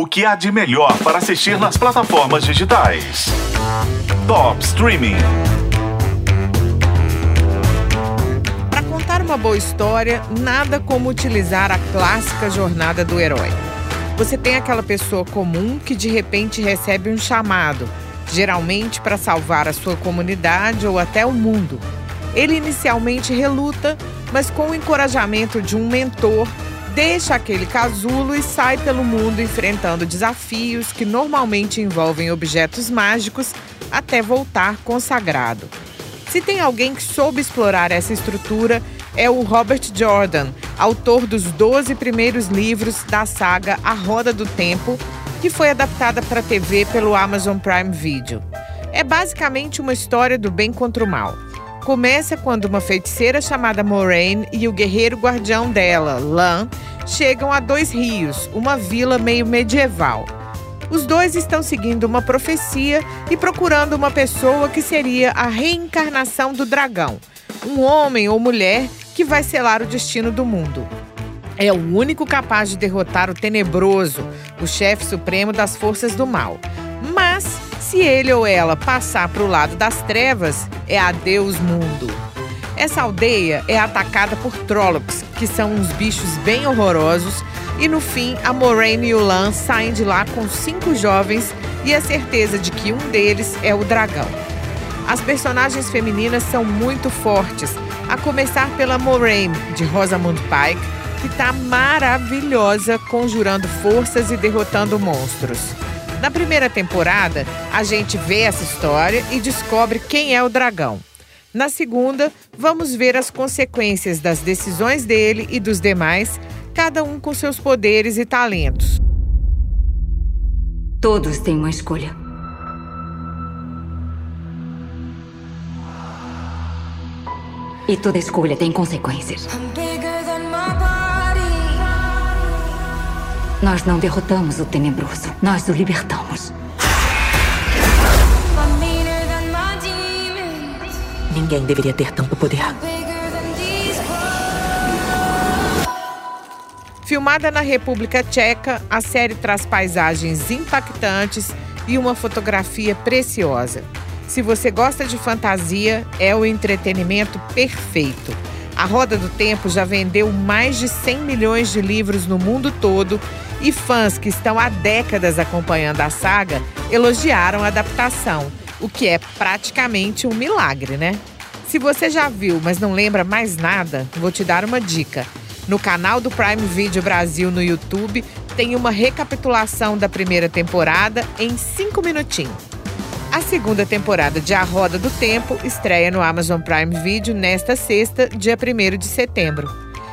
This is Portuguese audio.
O que há de melhor para assistir nas plataformas digitais? Top Streaming. Para contar uma boa história, nada como utilizar a clássica jornada do herói. Você tem aquela pessoa comum que de repente recebe um chamado, geralmente para salvar a sua comunidade ou até o mundo. Ele inicialmente reluta, mas com o encorajamento de um mentor, deixa aquele casulo e sai pelo mundo enfrentando desafios que normalmente envolvem objetos mágicos até voltar consagrado. Se tem alguém que soube explorar essa estrutura, é o Robert Jordan, autor dos 12 primeiros livros da saga A Roda do Tempo, que foi adaptada para TV pelo Amazon Prime Video. É basicamente uma história do bem contra o mal. Começa quando uma feiticeira chamada Moraine e o guerreiro guardião dela, Lan, chegam a dois rios, uma vila meio medieval. Os dois estão seguindo uma profecia e procurando uma pessoa que seria a reencarnação do dragão, um homem ou mulher que vai selar o destino do mundo. É o único capaz de derrotar o tenebroso, o chefe supremo das forças do mal. Mas, se ele ou ela passar para o lado das trevas, é adeus mundo. Essa aldeia é atacada por Trollocs, que são uns bichos bem horrorosos, e no fim a Moraine e o Lan saem de lá com cinco jovens e a certeza de que um deles é o dragão. As personagens femininas são muito fortes, a começar pela Moraine, de Rosamund Pike, que está maravilhosa conjurando forças e derrotando monstros. Na primeira temporada, a gente vê essa história e descobre quem é o dragão. Na segunda, vamos ver as consequências das decisões dele e dos demais, cada um com seus poderes e talentos. Todos têm uma escolha. E toda escolha tem consequências. Nós não derrotamos o tenebroso, nós o libertamos. Ninguém deveria ter tanto poder. Filmada na República Tcheca, a série traz paisagens impactantes e uma fotografia preciosa. Se você gosta de fantasia, é o entretenimento perfeito. A Roda do Tempo já vendeu mais de 100 milhões de livros no mundo todo e fãs que estão há décadas acompanhando a saga elogiaram a adaptação o que é praticamente um milagre, né? Se você já viu, mas não lembra mais nada, vou te dar uma dica. No canal do Prime Video Brasil no YouTube tem uma recapitulação da primeira temporada em cinco minutinhos. A segunda temporada de A Roda do Tempo estreia no Amazon Prime Video nesta sexta, dia 1 de setembro.